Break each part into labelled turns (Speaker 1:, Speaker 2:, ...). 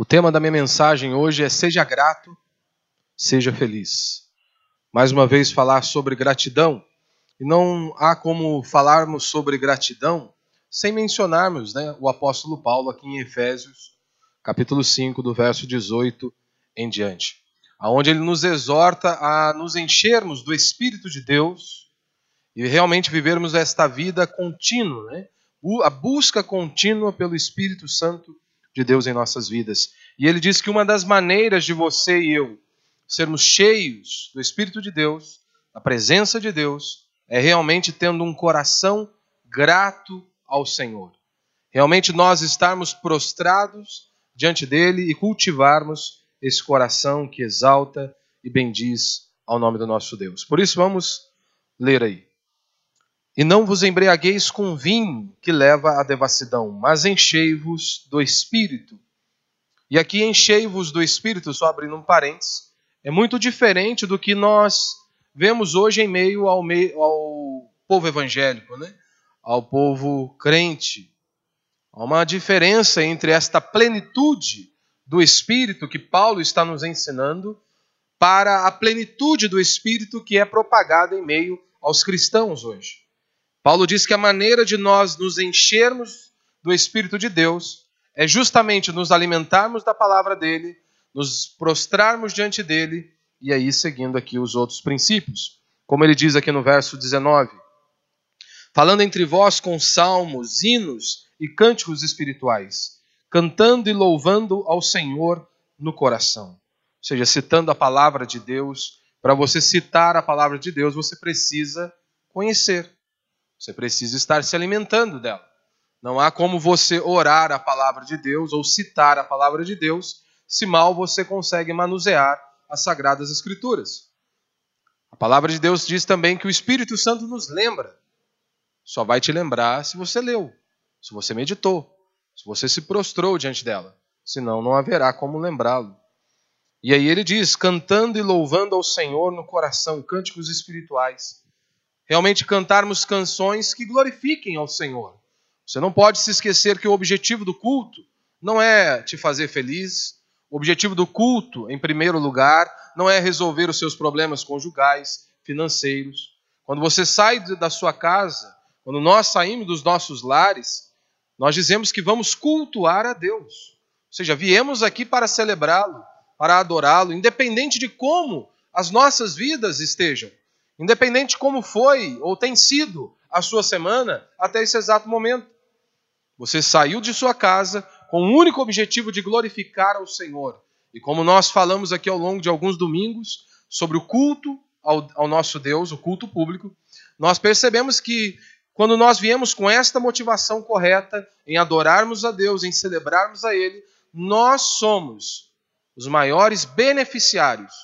Speaker 1: O tema da minha mensagem hoje é Seja grato, seja feliz. Mais uma vez, falar sobre gratidão. E não há como falarmos sobre gratidão sem mencionarmos né, o apóstolo Paulo aqui em Efésios, capítulo 5, do verso 18 em diante. Onde ele nos exorta a nos enchermos do Espírito de Deus e realmente vivermos esta vida contínua, né? a busca contínua pelo Espírito Santo de Deus em nossas vidas. E ele diz que uma das maneiras de você e eu sermos cheios do Espírito de Deus, da presença de Deus, é realmente tendo um coração grato ao Senhor. Realmente nós estarmos prostrados diante dele e cultivarmos esse coração que exalta e bendiz ao nome do nosso Deus. Por isso vamos ler aí. E não vos embriagueis com vinho que leva à devassidão, mas enchei-vos do Espírito. E aqui enchei-vos do Espírito, só abrindo um parênteses, é muito diferente do que nós vemos hoje em meio ao, meio, ao povo evangélico, né? ao povo crente. Há uma diferença entre esta plenitude do Espírito que Paulo está nos ensinando para a plenitude do Espírito que é propagada em meio aos cristãos hoje. Paulo diz que a maneira de nós nos enchermos do Espírito de Deus é justamente nos alimentarmos da palavra dele, nos prostrarmos diante dele e aí seguindo aqui os outros princípios. Como ele diz aqui no verso 19: Falando entre vós com salmos, hinos e cânticos espirituais, cantando e louvando ao Senhor no coração. Ou seja, citando a palavra de Deus. Para você citar a palavra de Deus, você precisa conhecer. Você precisa estar se alimentando dela. Não há como você orar a palavra de Deus ou citar a palavra de Deus se mal você consegue manusear as sagradas escrituras. A palavra de Deus diz também que o Espírito Santo nos lembra. Só vai te lembrar se você leu, se você meditou, se você se prostrou diante dela. Senão não haverá como lembrá-lo. E aí ele diz: cantando e louvando ao Senhor no coração, cânticos espirituais realmente cantarmos canções que glorifiquem ao Senhor. Você não pode se esquecer que o objetivo do culto não é te fazer feliz. O objetivo do culto, em primeiro lugar, não é resolver os seus problemas conjugais, financeiros. Quando você sai da sua casa, quando nós saímos dos nossos lares, nós dizemos que vamos cultuar a Deus. Ou seja, viemos aqui para celebrá-lo, para adorá-lo, independente de como as nossas vidas estejam. Independente de como foi ou tem sido a sua semana até esse exato momento. Você saiu de sua casa com o único objetivo de glorificar ao Senhor. E como nós falamos aqui ao longo de alguns domingos sobre o culto ao, ao nosso Deus, o culto público, nós percebemos que quando nós viemos com esta motivação correta em adorarmos a Deus, em celebrarmos a Ele, nós somos os maiores beneficiários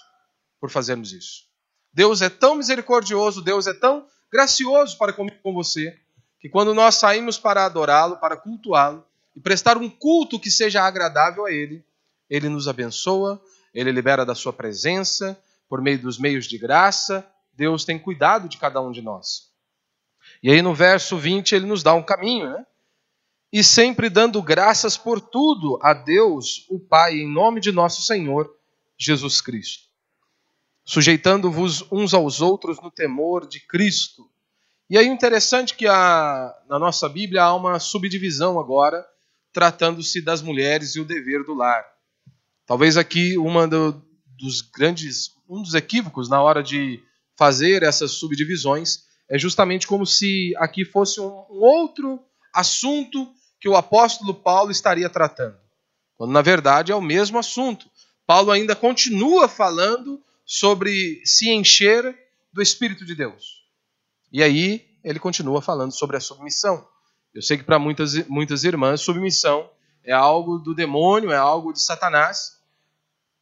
Speaker 1: por fazermos isso. Deus é tão misericordioso, Deus é tão gracioso para comigo com você, que quando nós saímos para adorá-lo, para cultuá-lo e prestar um culto que seja agradável a Ele, Ele nos abençoa, Ele libera da Sua presença, por meio dos meios de graça, Deus tem cuidado de cada um de nós. E aí no verso 20 ele nos dá um caminho, né? E sempre dando graças por tudo a Deus, o Pai, em nome de nosso Senhor Jesus Cristo sujeitando-vos uns aos outros no temor de Cristo. E aí interessante que a, na nossa Bíblia há uma subdivisão agora, tratando-se das mulheres e o dever do lar. Talvez aqui uma do, dos grandes, um dos equívocos na hora de fazer essas subdivisões é justamente como se aqui fosse um, um outro assunto que o apóstolo Paulo estaria tratando, quando na verdade é o mesmo assunto. Paulo ainda continua falando sobre se encher do Espírito de Deus. E aí ele continua falando sobre a submissão. Eu sei que para muitas, muitas irmãs, submissão é algo do demônio, é algo de Satanás,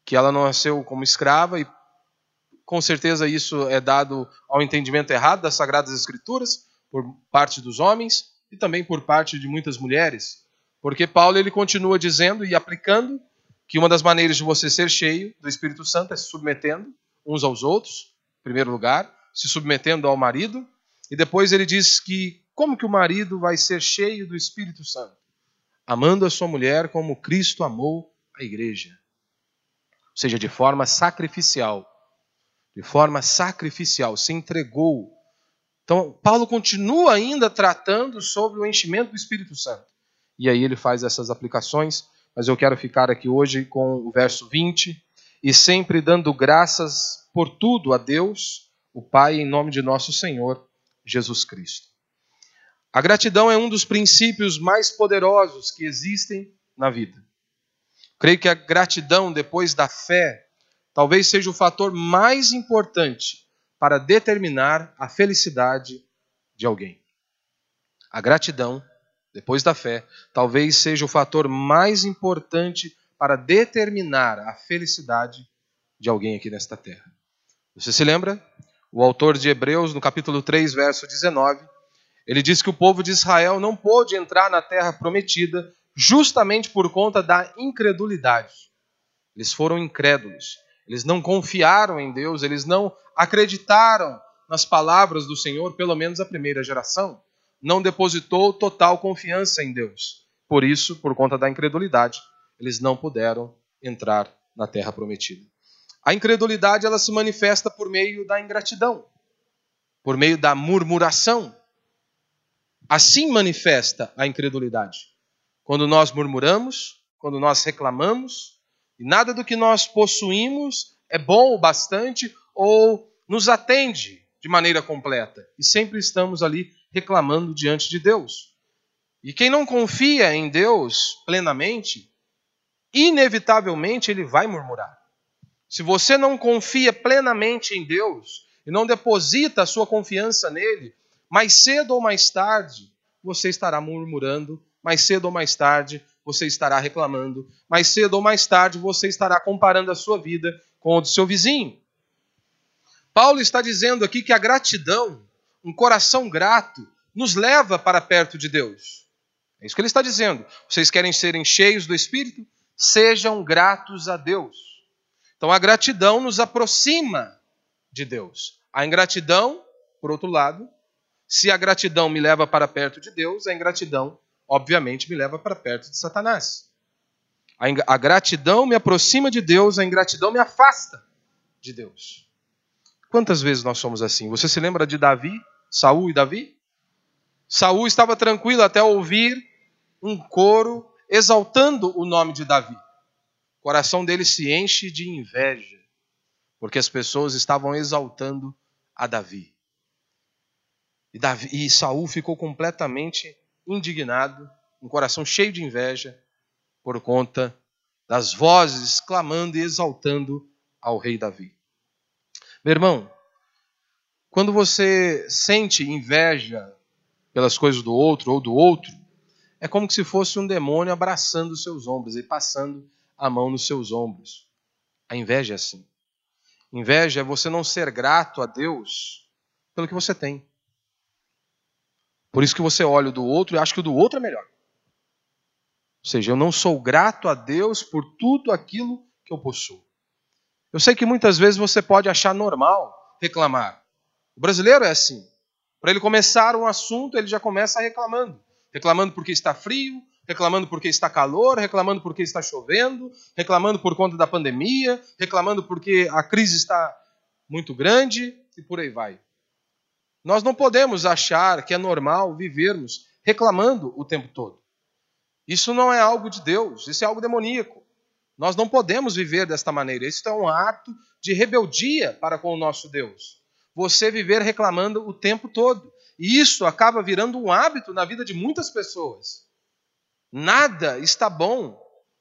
Speaker 1: que ela não nasceu como escrava e com certeza isso é dado ao entendimento errado das Sagradas Escrituras por parte dos homens e também por parte de muitas mulheres. Porque Paulo ele continua dizendo e aplicando que uma das maneiras de você ser cheio do Espírito Santo é se submetendo uns aos outros, em primeiro lugar, se submetendo ao marido, e depois ele diz que como que o marido vai ser cheio do Espírito Santo? Amando a sua mulher como Cristo amou a igreja. Ou seja, de forma sacrificial. De forma sacrificial, se entregou. Então, Paulo continua ainda tratando sobre o enchimento do Espírito Santo. E aí ele faz essas aplicações, mas eu quero ficar aqui hoje com o verso 20. E sempre dando graças por tudo a Deus, o Pai, em nome de nosso Senhor Jesus Cristo. A gratidão é um dos princípios mais poderosos que existem na vida. Creio que a gratidão, depois da fé, talvez seja o fator mais importante para determinar a felicidade de alguém. A gratidão, depois da fé, talvez seja o fator mais importante para determinar a felicidade de alguém aqui nesta terra. Você se lembra? O autor de Hebreus, no capítulo 3, verso 19, ele diz que o povo de Israel não pôde entrar na terra prometida justamente por conta da incredulidade. Eles foram incrédulos. Eles não confiaram em Deus, eles não acreditaram nas palavras do Senhor, pelo menos a primeira geração. Não depositou total confiança em Deus. Por isso, por conta da incredulidade, eles não puderam entrar na terra prometida. A incredulidade ela se manifesta por meio da ingratidão, por meio da murmuração. Assim manifesta a incredulidade. Quando nós murmuramos, quando nós reclamamos, e nada do que nós possuímos é bom o bastante ou nos atende de maneira completa. E sempre estamos ali reclamando diante de Deus. E quem não confia em Deus plenamente, inevitavelmente ele vai murmurar. Se você não confia plenamente em Deus e não deposita a sua confiança nele, mais cedo ou mais tarde você estará murmurando, mais cedo ou mais tarde você estará reclamando, mais cedo ou mais tarde você estará comparando a sua vida com a do seu vizinho. Paulo está dizendo aqui que a gratidão, um coração grato, nos leva para perto de Deus. É isso que ele está dizendo. Vocês querem serem cheios do Espírito? Sejam gratos a Deus. Então a gratidão nos aproxima de Deus. A ingratidão, por outro lado, se a gratidão me leva para perto de Deus, a ingratidão, obviamente, me leva para perto de Satanás. A, gratidão me aproxima de Deus, a ingratidão me afasta de Deus. Quantas vezes nós somos assim? Você se lembra de Davi, Saul e Davi? Saul estava tranquilo até ouvir um coro exaltando o nome de Davi. O coração dele se enche de inveja, porque as pessoas estavam exaltando a Davi. E, Davi, e Saul ficou completamente indignado, um coração cheio de inveja, por conta das vozes clamando e exaltando ao rei Davi. Meu irmão, quando você sente inveja pelas coisas do outro ou do outro, é como se fosse um demônio abraçando os seus ombros e passando a mão nos seus ombros. A inveja é assim. Inveja é você não ser grato a Deus pelo que você tem. Por isso que você olha o do outro e acha que o do outro é melhor. Ou seja, eu não sou grato a Deus por tudo aquilo que eu possuo. Eu sei que muitas vezes você pode achar normal reclamar. O brasileiro é assim. Para ele começar um assunto, ele já começa reclamando. Reclamando porque está frio, reclamando porque está calor, reclamando porque está chovendo, reclamando por conta da pandemia, reclamando porque a crise está muito grande e por aí vai. Nós não podemos achar que é normal vivermos reclamando o tempo todo. Isso não é algo de Deus, isso é algo demoníaco. Nós não podemos viver desta maneira. Isso é um ato de rebeldia para com o nosso Deus. Você viver reclamando o tempo todo. E isso acaba virando um hábito na vida de muitas pessoas. Nada está bom,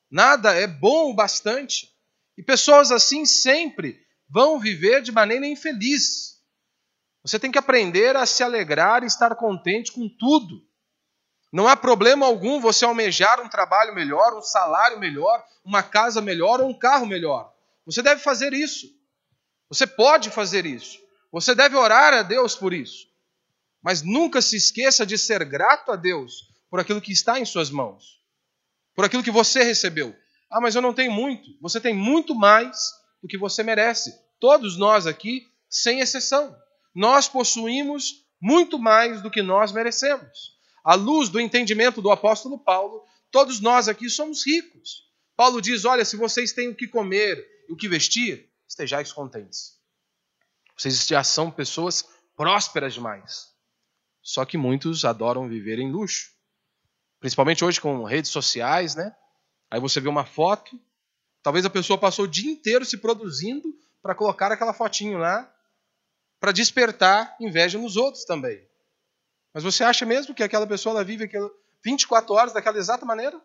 Speaker 1: nada é bom o bastante. E pessoas assim sempre vão viver de maneira infeliz. Você tem que aprender a se alegrar e estar contente com tudo. Não há problema algum você almejar um trabalho melhor, um salário melhor, uma casa melhor ou um carro melhor. Você deve fazer isso. Você pode fazer isso. Você deve orar a Deus por isso. Mas nunca se esqueça de ser grato a Deus por aquilo que está em suas mãos, por aquilo que você recebeu. Ah, mas eu não tenho muito. Você tem muito mais do que você merece. Todos nós aqui, sem exceção. Nós possuímos muito mais do que nós merecemos. À luz do entendimento do apóstolo Paulo, todos nós aqui somos ricos. Paulo diz: Olha, se vocês têm o que comer e o que vestir, estejais contentes. Vocês já são pessoas prósperas demais. Só que muitos adoram viver em luxo. Principalmente hoje com redes sociais, né? Aí você vê uma foto, talvez a pessoa passou o dia inteiro se produzindo para colocar aquela fotinho lá, para despertar inveja nos outros também. Mas você acha mesmo que aquela pessoa ela vive 24 horas daquela exata maneira?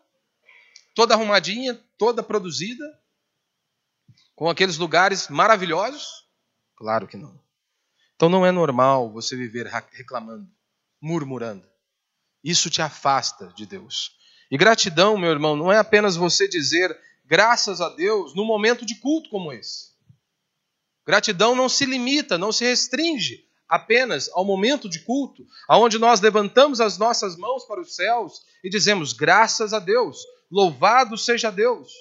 Speaker 1: Toda arrumadinha, toda produzida, com aqueles lugares maravilhosos? Claro que não. Então não é normal você viver reclamando, murmurando. Isso te afasta de Deus. E gratidão, meu irmão, não é apenas você dizer graças a Deus num momento de culto como esse. Gratidão não se limita, não se restringe apenas ao momento de culto, aonde nós levantamos as nossas mãos para os céus e dizemos graças a Deus, louvado seja Deus.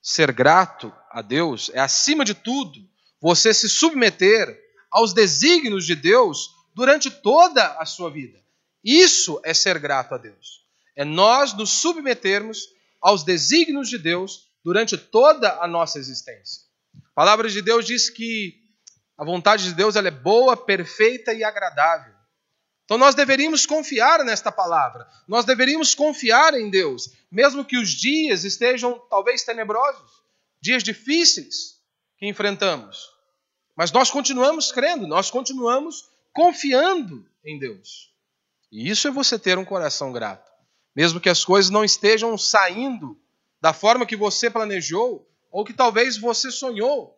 Speaker 1: Ser grato a Deus é acima de tudo você se submeter aos desígnios de Deus durante toda a sua vida. Isso é ser grato a Deus. É nós nos submetermos aos desígnios de Deus durante toda a nossa existência. A palavra de Deus diz que a vontade de Deus ela é boa, perfeita e agradável. Então nós deveríamos confiar nesta palavra. Nós deveríamos confiar em Deus, mesmo que os dias estejam talvez tenebrosos, dias difíceis que enfrentamos. Mas nós continuamos crendo, nós continuamos confiando em Deus. E isso é você ter um coração grato. Mesmo que as coisas não estejam saindo da forma que você planejou ou que talvez você sonhou.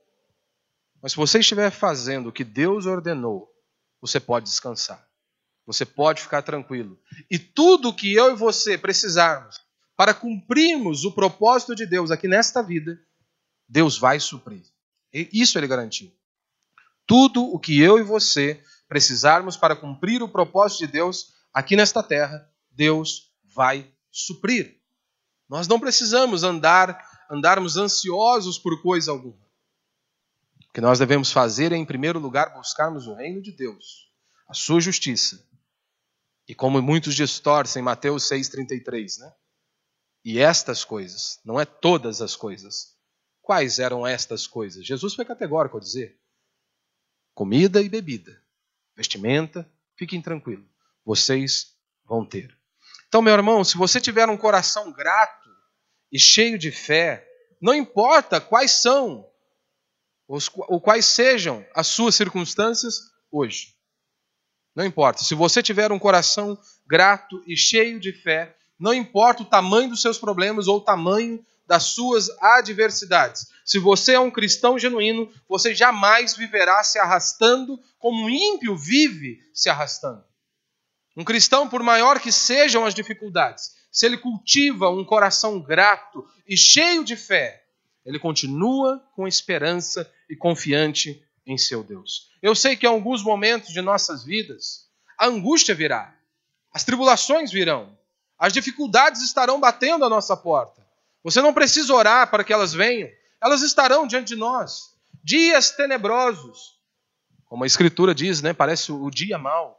Speaker 1: Mas se você estiver fazendo o que Deus ordenou, você pode descansar. Você pode ficar tranquilo. E tudo que eu e você precisarmos para cumprirmos o propósito de Deus aqui nesta vida, Deus vai suprir. Isso ele garantiu. Tudo o que eu e você precisarmos para cumprir o propósito de Deus aqui nesta terra, Deus vai suprir. Nós não precisamos andar andarmos ansiosos por coisa alguma. O que nós devemos fazer é, em primeiro lugar, buscarmos o reino de Deus, a sua justiça. E como muitos distorcem, Mateus 6,33, né? E estas coisas, não é todas as coisas. Quais eram estas coisas? Jesus foi categórico ao dizer: comida e bebida, vestimenta, fiquem tranquilos, vocês vão ter. Então, meu irmão, se você tiver um coração grato e cheio de fé, não importa quais são ou quais sejam as suas circunstâncias hoje. Não importa. Se você tiver um coração grato e cheio de fé, não importa o tamanho dos seus problemas ou o tamanho das suas adversidades. Se você é um cristão genuíno, você jamais viverá se arrastando como um ímpio vive se arrastando. Um cristão, por maior que sejam as dificuldades, se ele cultiva um coração grato e cheio de fé, ele continua com esperança e confiante em seu Deus. Eu sei que em alguns momentos de nossas vidas, a angústia virá, as tribulações virão, as dificuldades estarão batendo à nossa porta. Você não precisa orar para que elas venham, elas estarão diante de nós. Dias tenebrosos, como a Escritura diz, né? Parece o dia mau.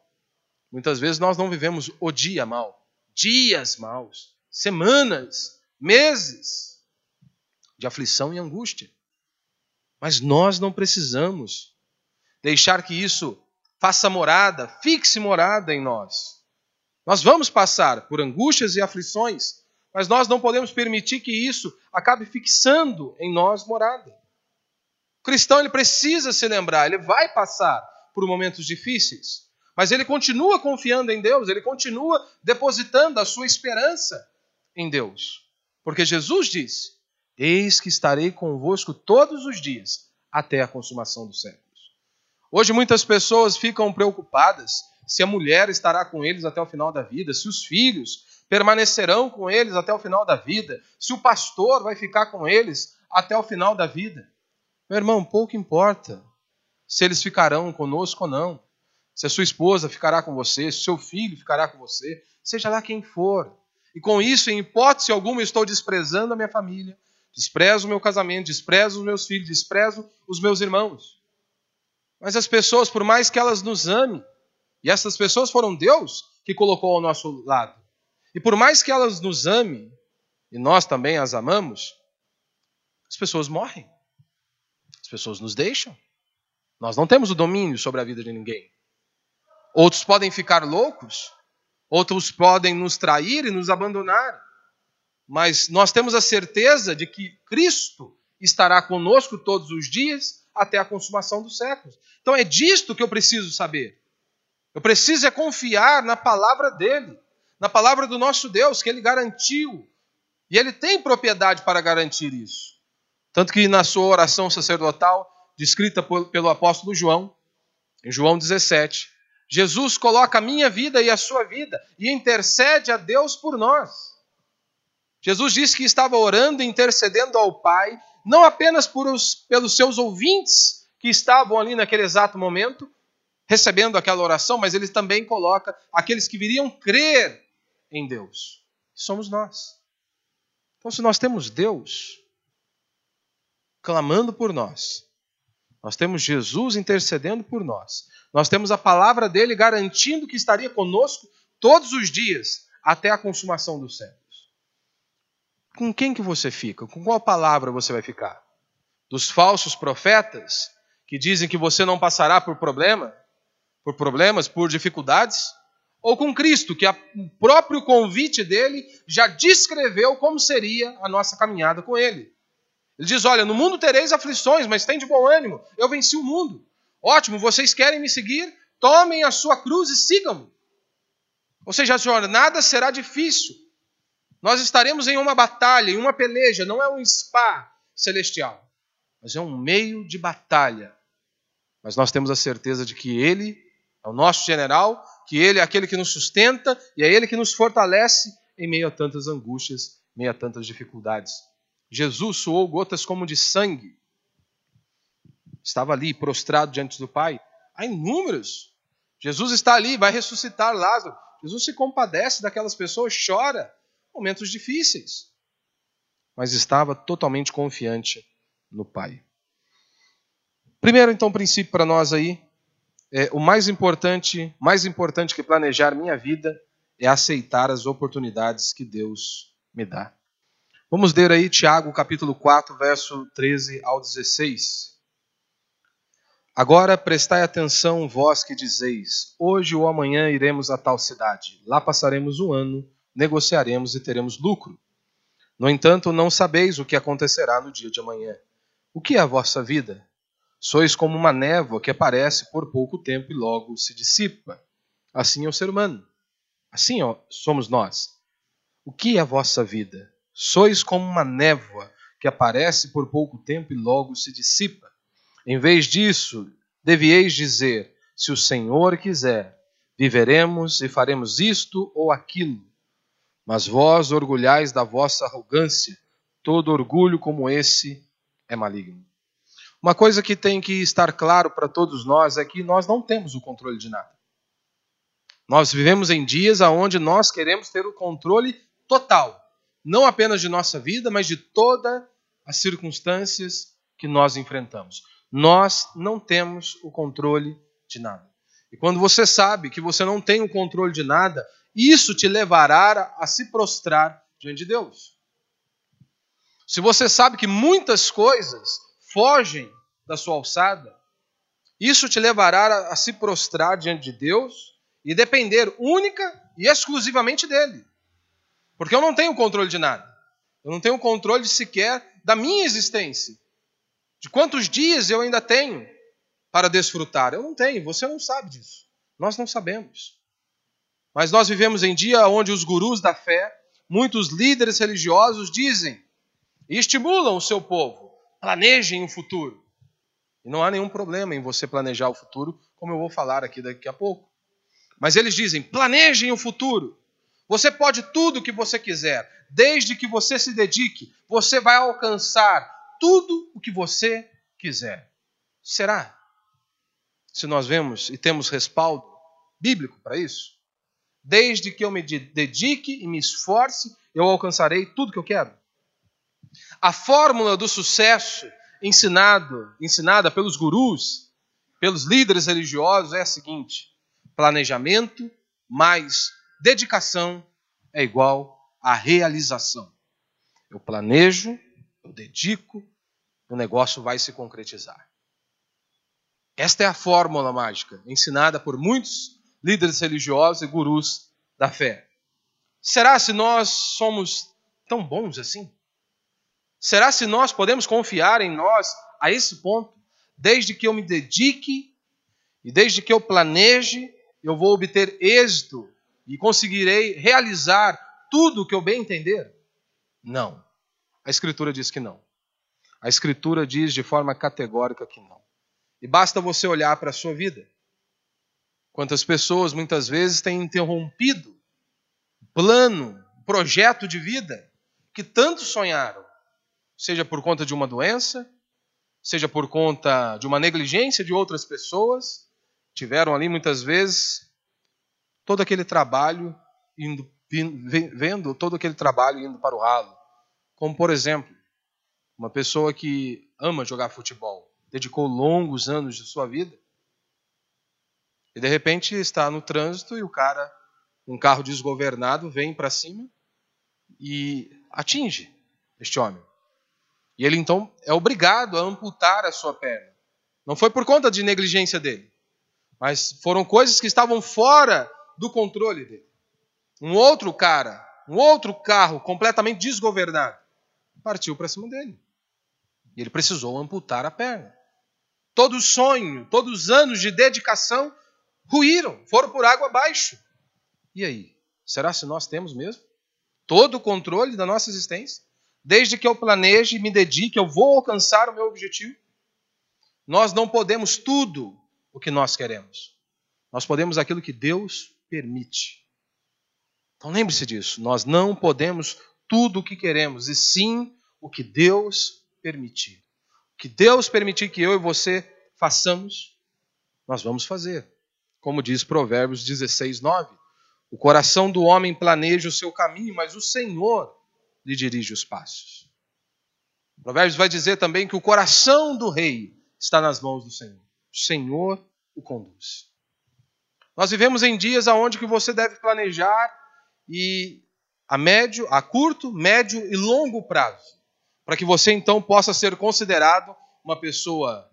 Speaker 1: Muitas vezes nós não vivemos o dia mau, dias maus, semanas, meses de aflição e angústia. Mas nós não precisamos deixar que isso faça morada, fixe morada em nós. Nós vamos passar por angústias e aflições, mas nós não podemos permitir que isso acabe fixando em nós morada. O cristão ele precisa se lembrar, ele vai passar por momentos difíceis, mas ele continua confiando em Deus, ele continua depositando a sua esperança em Deus. Porque Jesus disse: Eis que estarei convosco todos os dias, até a consumação dos séculos. Hoje muitas pessoas ficam preocupadas se a mulher estará com eles até o final da vida, se os filhos permanecerão com eles até o final da vida, se o pastor vai ficar com eles até o final da vida. Meu irmão, pouco importa se eles ficarão conosco ou não, se a sua esposa ficará com você, se o seu filho ficará com você, seja lá quem for. E com isso, em hipótese alguma, estou desprezando a minha família, desprezo o meu casamento, desprezo os meus filhos, desprezo os meus irmãos. Mas as pessoas, por mais que elas nos amem, e essas pessoas foram Deus que colocou ao nosso lado, e por mais que elas nos amem, e nós também as amamos, as pessoas morrem. As pessoas nos deixam. Nós não temos o domínio sobre a vida de ninguém. Outros podem ficar loucos, outros podem nos trair e nos abandonar. Mas nós temos a certeza de que Cristo estará conosco todos os dias até a consumação dos séculos. Então é disto que eu preciso saber. Eu preciso é confiar na palavra dele, na palavra do nosso Deus, que ele garantiu. E ele tem propriedade para garantir isso. Tanto que na sua oração sacerdotal, descrita pelo apóstolo João, em João 17, Jesus coloca a minha vida e a sua vida e intercede a Deus por nós. Jesus disse que estava orando e intercedendo ao Pai, não apenas os, pelos seus ouvintes que estavam ali naquele exato momento, recebendo aquela oração, mas ele também coloca aqueles que viriam crer em Deus. Somos nós. Então, se nós temos Deus clamando por nós, nós temos Jesus intercedendo por nós, nós temos a palavra dele garantindo que estaria conosco todos os dias até a consumação dos séculos. Com quem que você fica? Com qual palavra você vai ficar? Dos falsos profetas que dizem que você não passará por problema? por problemas, por dificuldades, ou com Cristo, que o próprio convite dele já descreveu como seria a nossa caminhada com ele. Ele diz: Olha, no mundo tereis aflições, mas tem de bom ânimo, eu venci o mundo. Ótimo, vocês querem me seguir? Tomem a sua cruz e sigam-me. Ou seja, a jornada será difícil. Nós estaremos em uma batalha, em uma peleja, não é um spa celestial, mas é um meio de batalha. Mas nós temos a certeza de que Ele é o nosso general, que Ele é aquele que nos sustenta e é Ele que nos fortalece em meio a tantas angústias, em meio a tantas dificuldades. Jesus suou gotas como de sangue. Estava ali, prostrado diante do Pai. Há inúmeros. Jesus está ali, vai ressuscitar Lázaro. Jesus se compadece daquelas pessoas, chora. Momentos difíceis. Mas estava totalmente confiante no Pai. Primeiro, então, princípio para nós aí, é, o mais importante, mais importante que planejar minha vida é aceitar as oportunidades que Deus me dá. Vamos ler aí Tiago capítulo 4, verso 13 ao 16. Agora prestai atenção, vós que dizeis: Hoje ou amanhã iremos a tal cidade, lá passaremos um ano, negociaremos e teremos lucro. No entanto, não sabeis o que acontecerá no dia de amanhã. O que é a vossa vida? Sois como uma névoa que aparece por pouco tempo e logo se dissipa. Assim é o ser humano. Assim ó, somos nós. O que é a vossa vida? Sois como uma névoa que aparece por pouco tempo e logo se dissipa. Em vez disso, devieis dizer: se o Senhor quiser, viveremos e faremos isto ou aquilo. Mas vós orgulhais da vossa arrogância, todo orgulho como esse é maligno. Uma coisa que tem que estar claro para todos nós é que nós não temos o controle de nada. Nós vivemos em dias onde nós queremos ter o controle total, não apenas de nossa vida, mas de todas as circunstâncias que nós enfrentamos. Nós não temos o controle de nada. E quando você sabe que você não tem o controle de nada, isso te levará a se prostrar diante de Deus. Se você sabe que muitas coisas fogem da sua alçada, isso te levará a, se prostrar diante de Deus e depender única e exclusivamente dele. Porque eu não tenho controle de nada. Eu não tenho controle sequer da minha existência. De quantos dias eu ainda tenho para desfrutar? Eu não tenho, você não sabe disso. Nós não sabemos. Mas nós vivemos em dia onde os gurus da fé, muitos líderes religiosos dizem e estimulam o seu povo Planejem o futuro. E não há nenhum problema em você planejar o futuro, como eu vou falar aqui daqui a pouco. Mas eles dizem: planejem o futuro. Você pode tudo o que você quiser, desde que você se dedique, você vai alcançar tudo o que você quiser. Será? Se nós vemos e temos respaldo bíblico para isso, desde que eu me dedique e me esforce, eu alcançarei tudo o que eu quero. A fórmula do sucesso ensinado, ensinada pelos gurus, pelos líderes religiosos é a seguinte: planejamento mais dedicação é igual a realização. eu planejo, eu dedico, o negócio vai se concretizar. Esta é a fórmula mágica ensinada por muitos líderes religiosos e gurus da fé. Será se nós somos tão bons assim? Será se nós podemos confiar em nós a esse ponto? Desde que eu me dedique e desde que eu planeje, eu vou obter êxito e conseguirei realizar tudo o que eu bem entender? Não. A Escritura diz que não. A Escritura diz de forma categórica que não. E basta você olhar para a sua vida. Quantas pessoas muitas vezes têm interrompido plano, projeto de vida que tanto sonharam, seja por conta de uma doença, seja por conta de uma negligência de outras pessoas, tiveram ali muitas vezes todo aquele trabalho indo, vendo todo aquele trabalho indo para o ralo. Como por exemplo, uma pessoa que ama jogar futebol, dedicou longos anos de sua vida, e de repente está no trânsito e o cara, um carro desgovernado, vem para cima e atinge este homem. E ele então é obrigado a amputar a sua perna. Não foi por conta de negligência dele, mas foram coisas que estavam fora do controle dele. Um outro cara, um outro carro completamente desgovernado, partiu para cima dele. E ele precisou amputar a perna. Todo o sonho, todos os anos de dedicação ruíram, foram por água abaixo. E aí? Será se nós temos mesmo todo o controle da nossa existência? Desde que eu planeje e me dedique, eu vou alcançar o meu objetivo? Nós não podemos tudo o que nós queremos. Nós podemos aquilo que Deus permite. Então lembre-se disso. Nós não podemos tudo o que queremos, e sim o que Deus permitir que Deus permitir que eu e você façamos, nós vamos fazer. Como diz Provérbios 16, 9. O coração do homem planeja o seu caminho, mas o Senhor lhe dirige os passos. Provérbios vai dizer também que o coração do rei está nas mãos do Senhor. O Senhor o conduz. Nós vivemos em dias aonde que você deve planejar e a médio, a curto, médio e longo prazo para que você então possa ser considerado uma pessoa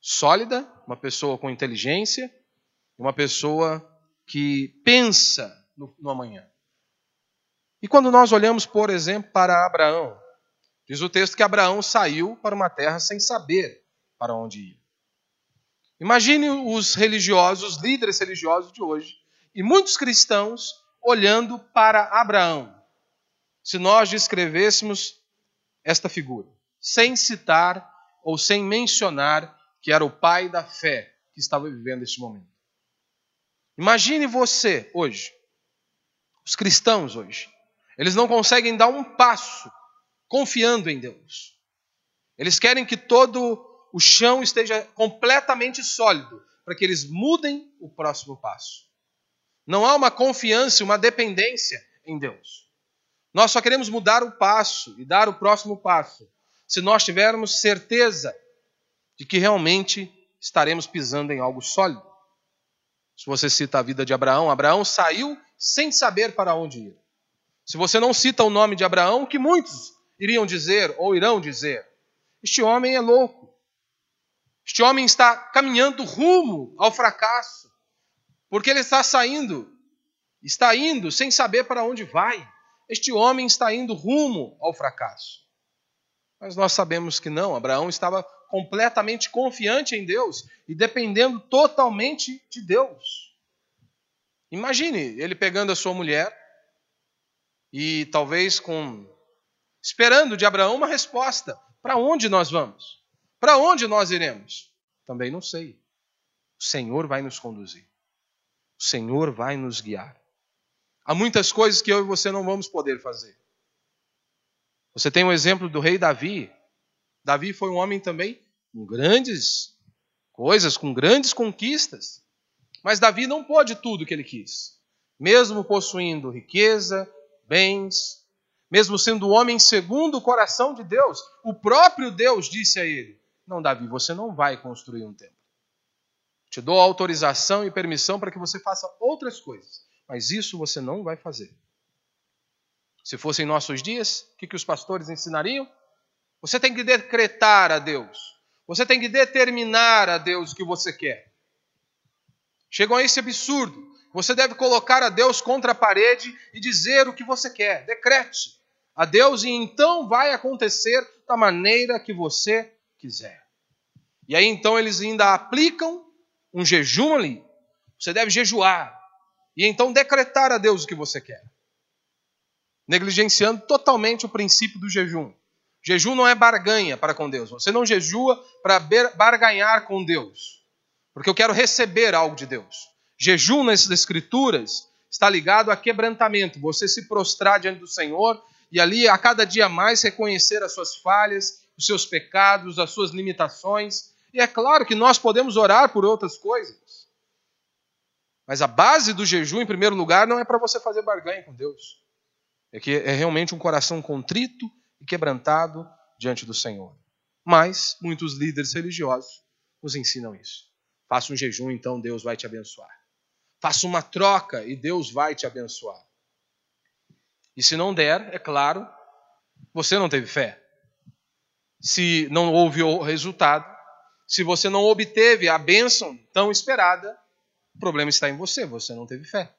Speaker 1: sólida, uma pessoa com inteligência, uma pessoa que pensa no, no amanhã. E quando nós olhamos, por exemplo, para Abraão, diz o texto que Abraão saiu para uma terra sem saber para onde ia. Imagine os religiosos, os líderes religiosos de hoje, e muitos cristãos olhando para Abraão. Se nós descrevêssemos esta figura, sem citar ou sem mencionar que era o pai da fé que estava vivendo este momento. Imagine você hoje, os cristãos hoje, eles não conseguem dar um passo confiando em Deus. Eles querem que todo o chão esteja completamente sólido para que eles mudem o próximo passo. Não há uma confiança, uma dependência em Deus. Nós só queremos mudar o passo e dar o próximo passo se nós tivermos certeza de que realmente estaremos pisando em algo sólido. Se você cita a vida de Abraão, Abraão saiu sem saber para onde ir. Se você não cita o nome de Abraão, que muitos iriam dizer ou irão dizer: Este homem é louco. Este homem está caminhando rumo ao fracasso, porque ele está saindo, está indo sem saber para onde vai este homem está indo rumo ao fracasso. Mas nós sabemos que não, Abraão estava completamente confiante em Deus e dependendo totalmente de Deus. Imagine ele pegando a sua mulher e talvez com esperando de Abraão uma resposta: para onde nós vamos? Para onde nós iremos? Também não sei. O Senhor vai nos conduzir. O Senhor vai nos guiar. Há muitas coisas que eu e você não vamos poder fazer. Você tem um exemplo do rei Davi. Davi foi um homem também com grandes coisas, com grandes conquistas. Mas Davi não pôde tudo o que ele quis. Mesmo possuindo riqueza, bens, mesmo sendo homem segundo o coração de Deus, o próprio Deus disse a ele: Não, Davi, você não vai construir um templo. Te dou autorização e permissão para que você faça outras coisas mas isso você não vai fazer. Se fossem nossos dias, o que, que os pastores ensinariam? Você tem que decretar a Deus. Você tem que determinar a Deus o que você quer. Chegam a esse absurdo. Você deve colocar a Deus contra a parede e dizer o que você quer. Decrete a Deus e então vai acontecer da maneira que você quiser. E aí então eles ainda aplicam um jejum ali. Você deve jejuar e então decretar a Deus o que você quer. Negligenciando totalmente o princípio do jejum. Jejum não é barganha para com Deus. Você não jejua para barganhar com Deus. Porque eu quero receber algo de Deus. Jejum nessas escrituras está ligado a quebrantamento. Você se prostrar diante do Senhor e ali a cada dia mais reconhecer as suas falhas, os seus pecados, as suas limitações. E é claro que nós podemos orar por outras coisas. Mas a base do jejum, em primeiro lugar, não é para você fazer barganha com Deus. É que é realmente um coração contrito e quebrantado diante do Senhor. Mas muitos líderes religiosos nos ensinam isso. Faça um jejum, então Deus vai te abençoar. Faça uma troca e Deus vai te abençoar. E se não der, é claro, você não teve fé. Se não houve o resultado, se você não obteve a bênção tão esperada, o problema está em você, você não teve fé.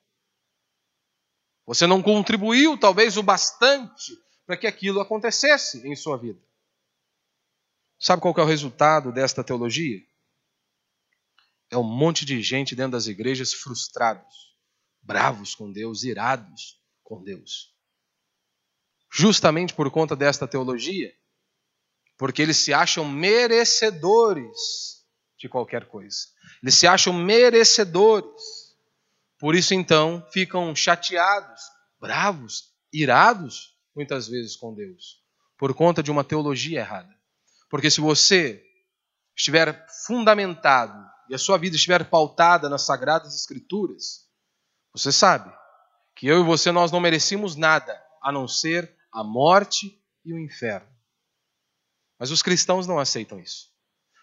Speaker 1: Você não contribuiu, talvez, o bastante para que aquilo acontecesse em sua vida. Sabe qual é o resultado desta teologia? É um monte de gente dentro das igrejas frustrados, bravos com Deus, irados com Deus justamente por conta desta teologia, porque eles se acham merecedores de qualquer coisa. Eles se acham merecedores. Por isso, então, ficam chateados, bravos, irados, muitas vezes com Deus, por conta de uma teologia errada. Porque se você estiver fundamentado e a sua vida estiver pautada nas sagradas escrituras, você sabe que eu e você nós não merecemos nada a não ser a morte e o inferno. Mas os cristãos não aceitam isso.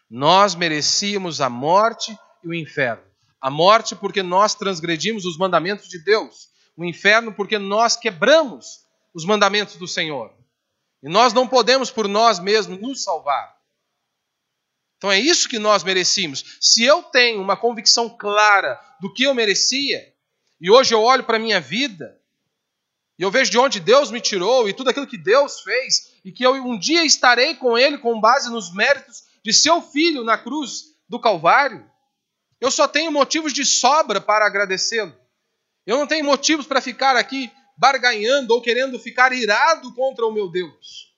Speaker 1: Nós merecíamos a morte e o inferno. A morte porque nós transgredimos os mandamentos de Deus. O inferno porque nós quebramos os mandamentos do Senhor. E nós não podemos por nós mesmos nos salvar. Então é isso que nós merecíamos. Se eu tenho uma convicção clara do que eu merecia, e hoje eu olho para a minha vida e eu vejo de onde Deus me tirou e tudo aquilo que Deus fez, e que eu um dia estarei com Ele com base nos méritos de seu filho na cruz do Calvário. Eu só tenho motivos de sobra para agradecê-lo. Eu não tenho motivos para ficar aqui barganhando ou querendo ficar irado contra o meu Deus.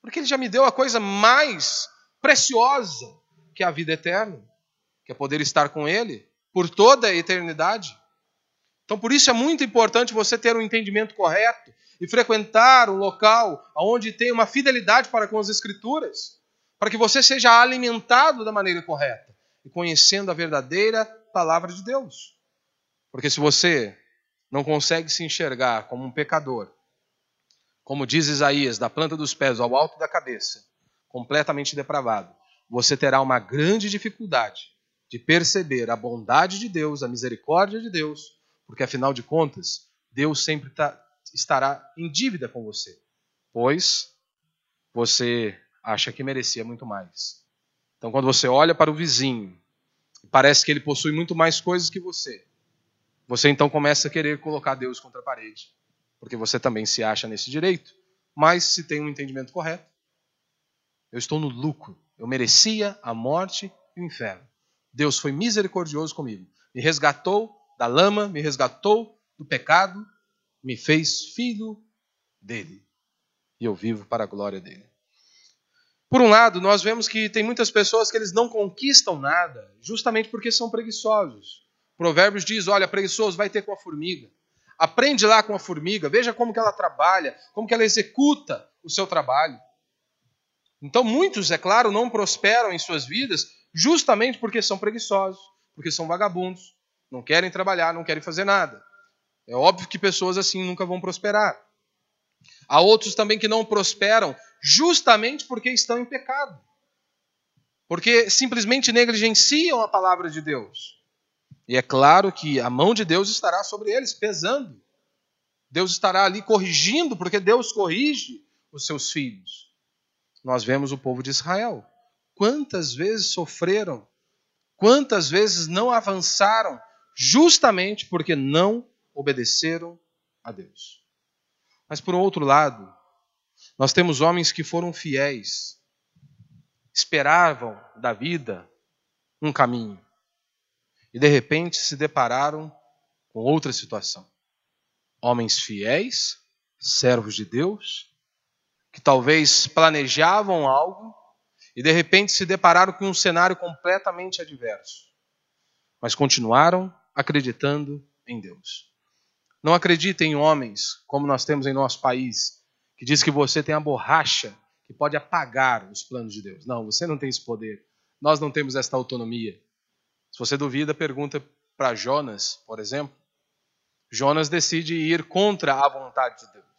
Speaker 1: Porque Ele já me deu a coisa mais preciosa que é a vida eterna, que é poder estar com Ele por toda a eternidade. Então, por isso é muito importante você ter um entendimento correto e frequentar um local onde tem uma fidelidade para com as Escrituras, para que você seja alimentado da maneira correta e conhecendo a verdadeira palavra de Deus. Porque se você não consegue se enxergar como um pecador, como diz Isaías, da planta dos pés ao alto da cabeça, completamente depravado, você terá uma grande dificuldade de perceber a bondade de Deus, a misericórdia de Deus porque afinal de contas, Deus sempre tá, estará em dívida com você, pois você acha que merecia muito mais. Então, quando você olha para o vizinho e parece que ele possui muito mais coisas que você, você então começa a querer colocar Deus contra a parede, porque você também se acha nesse direito. Mas se tem um entendimento correto, eu estou no lucro. Eu merecia a morte e o inferno. Deus foi misericordioso comigo, me resgatou da lama, me resgatou do pecado, me fez filho dele. E eu vivo para a glória dele. Por um lado, nós vemos que tem muitas pessoas que eles não conquistam nada, justamente porque são preguiçosos. Provérbios diz: olha, preguiçoso vai ter com a formiga. Aprende lá com a formiga, veja como que ela trabalha, como que ela executa o seu trabalho. Então, muitos, é claro, não prosperam em suas vidas justamente porque são preguiçosos, porque são vagabundos, não querem trabalhar, não querem fazer nada. É óbvio que pessoas assim nunca vão prosperar. Há outros também que não prosperam justamente porque estão em pecado. Porque simplesmente negligenciam a palavra de Deus. E é claro que a mão de Deus estará sobre eles, pesando. Deus estará ali corrigindo, porque Deus corrige os seus filhos. Nós vemos o povo de Israel. Quantas vezes sofreram, quantas vezes não avançaram, justamente porque não obedeceram a Deus. Mas por outro lado, nós temos homens que foram fiéis, esperavam da vida um caminho e de repente se depararam com outra situação. Homens fiéis, servos de Deus, que talvez planejavam algo e de repente se depararam com um cenário completamente adverso, mas continuaram acreditando em Deus. Não acreditem em homens como nós temos em nosso país, que diz que você tem a borracha que pode apagar os planos de Deus. Não, você não tem esse poder. Nós não temos esta autonomia. Se você duvida, pergunta para Jonas, por exemplo. Jonas decide ir contra a vontade de Deus.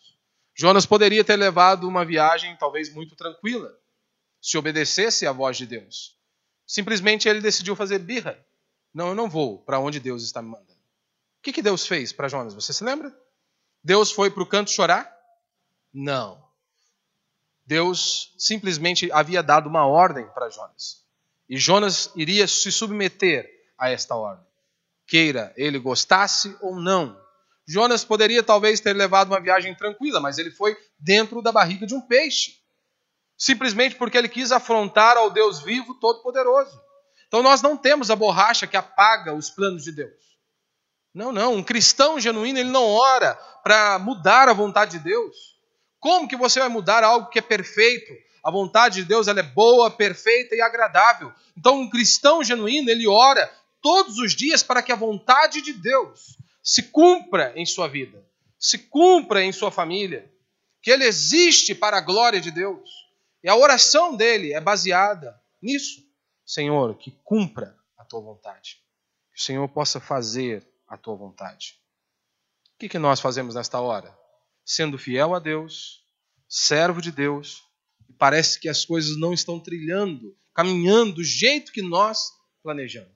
Speaker 1: Jonas poderia ter levado uma viagem talvez muito tranquila, se obedecesse à voz de Deus. Simplesmente ele decidiu fazer birra. Não, eu não vou para onde Deus está me mandando. O que, que Deus fez para Jonas? Você se lembra? Deus foi para o canto chorar? Não. Deus simplesmente havia dado uma ordem para Jonas. E Jonas iria se submeter a esta ordem. Queira ele gostasse ou não. Jonas poderia talvez ter levado uma viagem tranquila, mas ele foi dentro da barriga de um peixe. Simplesmente porque ele quis afrontar ao Deus vivo todo-poderoso. Então nós não temos a borracha que apaga os planos de Deus. Não, não. Um cristão genuíno, ele não ora para mudar a vontade de Deus. Como que você vai mudar algo que é perfeito? A vontade de Deus ela é boa, perfeita e agradável. Então, um cristão genuíno, ele ora todos os dias para que a vontade de Deus se cumpra em sua vida, se cumpra em sua família, que ele existe para a glória de Deus. E a oração dele é baseada nisso. Senhor, que cumpra a tua vontade. Que o Senhor possa fazer a tua vontade. O que, que nós fazemos nesta hora? Sendo fiel a Deus, servo de Deus, e parece que as coisas não estão trilhando, caminhando do jeito que nós planejamos.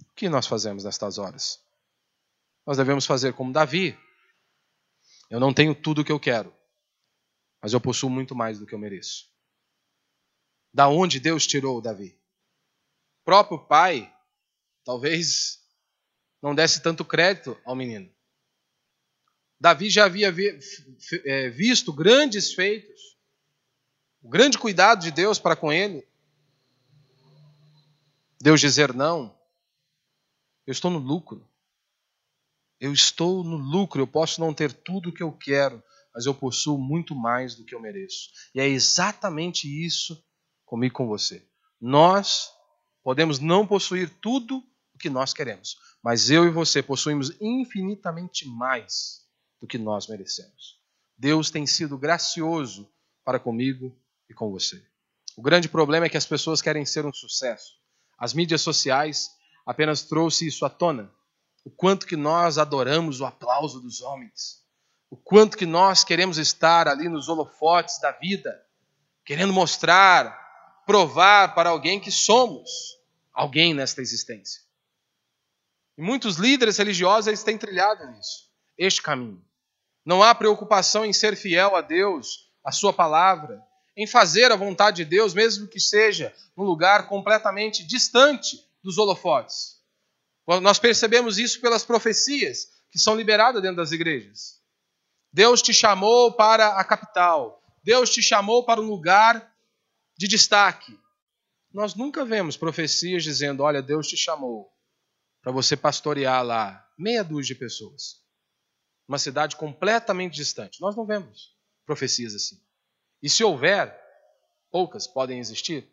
Speaker 1: O que nós fazemos nestas horas? Nós devemos fazer como Davi. Eu não tenho tudo o que eu quero, mas eu possuo muito mais do que eu mereço. Da onde Deus tirou Davi? O próprio pai, talvez não desse tanto crédito ao menino. Davi já havia é, visto grandes feitos, o grande cuidado de Deus para com ele. Deus dizer não, eu estou no lucro. Eu estou no lucro, eu posso não ter tudo o que eu quero, mas eu possuo muito mais do que eu mereço. E é exatamente isso comigo e com você. Nós podemos não possuir tudo o que nós queremos, mas eu e você possuímos infinitamente mais do que nós merecemos. Deus tem sido gracioso para comigo e com você. O grande problema é que as pessoas querem ser um sucesso. As mídias sociais apenas trouxe isso à tona. O quanto que nós adoramos o aplauso dos homens. O quanto que nós queremos estar ali nos holofotes da vida, querendo mostrar, provar para alguém que somos alguém nesta existência. E muitos líderes religiosos eles têm trilhado nisso, este caminho. Não há preocupação em ser fiel a Deus, a sua palavra, em fazer a vontade de Deus, mesmo que seja num lugar completamente distante dos holofotes. Nós percebemos isso pelas profecias que são liberadas dentro das igrejas. Deus te chamou para a capital. Deus te chamou para um lugar de destaque. Nós nunca vemos profecias dizendo: Olha, Deus te chamou para você pastorear lá meia dúzia de pessoas. Uma cidade completamente distante. Nós não vemos profecias assim. E se houver, poucas podem existir.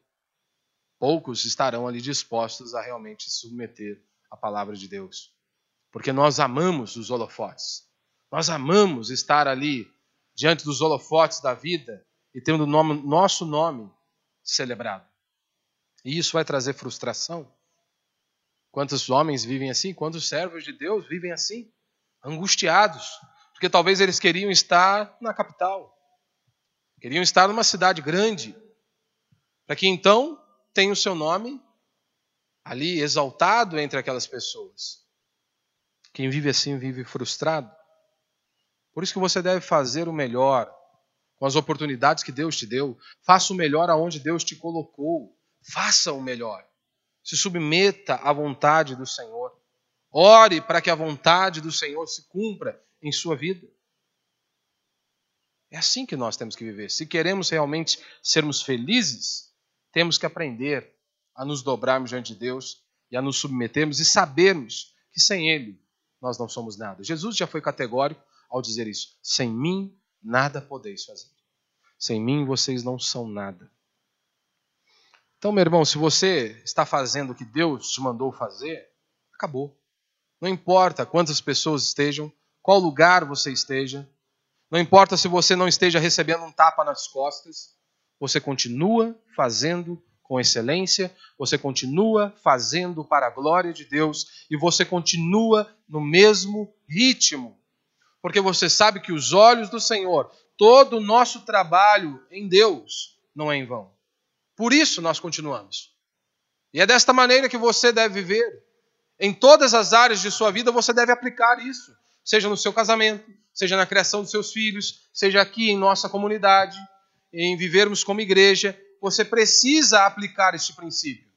Speaker 1: Poucos estarão ali dispostos a realmente se submeter à palavra de Deus. Porque nós amamos os holofotes. Nós amamos estar ali diante dos holofotes da vida e tendo o nome, nosso nome celebrado. E isso vai trazer frustração Quantos homens vivem assim? Quantos servos de Deus vivem assim? Angustiados, porque talvez eles queriam estar na capital, queriam estar numa cidade grande, para que então tenha o seu nome ali exaltado entre aquelas pessoas. Quem vive assim vive frustrado. Por isso que você deve fazer o melhor com as oportunidades que Deus te deu. Faça o melhor aonde Deus te colocou. Faça o melhor. Se submeta à vontade do Senhor. Ore para que a vontade do Senhor se cumpra em sua vida. É assim que nós temos que viver. Se queremos realmente sermos felizes, temos que aprender a nos dobrarmos diante de Deus e a nos submetermos e sabermos que sem Ele nós não somos nada. Jesus já foi categórico ao dizer isso: sem mim nada podeis fazer. Sem mim vocês não são nada. Então, meu irmão, se você está fazendo o que Deus te mandou fazer, acabou. Não importa quantas pessoas estejam, qual lugar você esteja, não importa se você não esteja recebendo um tapa nas costas, você continua fazendo com excelência, você continua fazendo para a glória de Deus e você continua no mesmo ritmo. Porque você sabe que os olhos do Senhor, todo o nosso trabalho em Deus não é em vão. Por isso nós continuamos. E é desta maneira que você deve viver. Em todas as áreas de sua vida você deve aplicar isso, seja no seu casamento, seja na criação dos seus filhos, seja aqui em nossa comunidade, em vivermos como igreja, você precisa aplicar este princípio.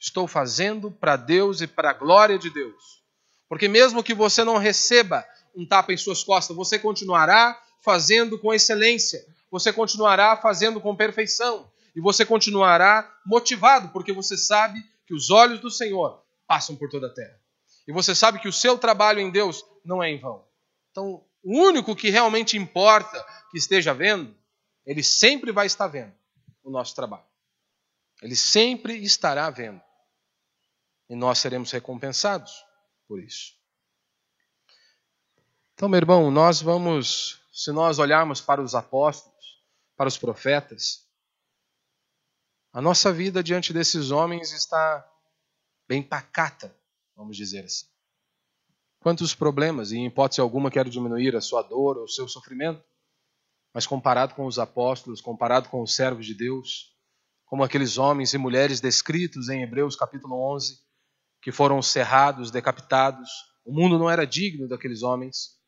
Speaker 1: Estou fazendo para Deus e para a glória de Deus. Porque mesmo que você não receba um tapa em suas costas, você continuará fazendo com excelência, você continuará fazendo com perfeição, e você continuará motivado, porque você sabe que os olhos do Senhor passam por toda a terra. E você sabe que o seu trabalho em Deus não é em vão. Então, o único que realmente importa que esteja vendo, ele sempre vai estar vendo o nosso trabalho. Ele sempre estará vendo. E nós seremos recompensados por isso. Então, meu irmão, nós vamos, se nós olharmos para os apóstolos, para os profetas, a nossa vida diante desses homens está bem pacata, vamos dizer assim. Quantos problemas, e em hipótese alguma quero diminuir a sua dor ou o seu sofrimento, mas comparado com os apóstolos, comparado com os servos de Deus, como aqueles homens e mulheres descritos em Hebreus capítulo 11, que foram cerrados, decapitados, o mundo não era digno daqueles homens.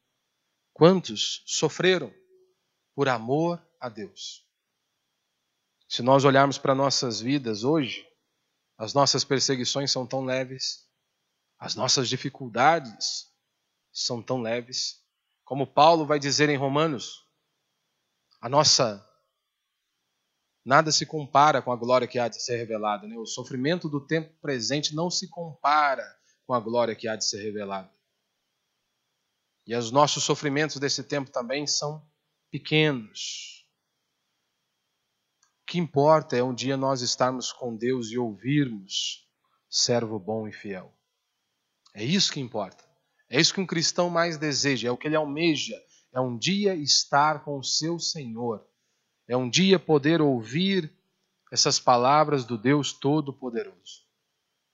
Speaker 1: Quantos sofreram por amor a Deus? Se nós olharmos para nossas vidas hoje, as nossas perseguições são tão leves, as nossas dificuldades são tão leves, como Paulo vai dizer em Romanos, a nossa nada se compara com a glória que há de ser revelada, né? O sofrimento do tempo presente não se compara com a glória que há de ser revelada. E os nossos sofrimentos desse tempo também são pequenos que importa é um dia nós estarmos com Deus e ouvirmos, servo bom e fiel. É isso que importa. É isso que um cristão mais deseja, é o que ele almeja. É um dia estar com o seu Senhor. É um dia poder ouvir essas palavras do Deus Todo-Poderoso.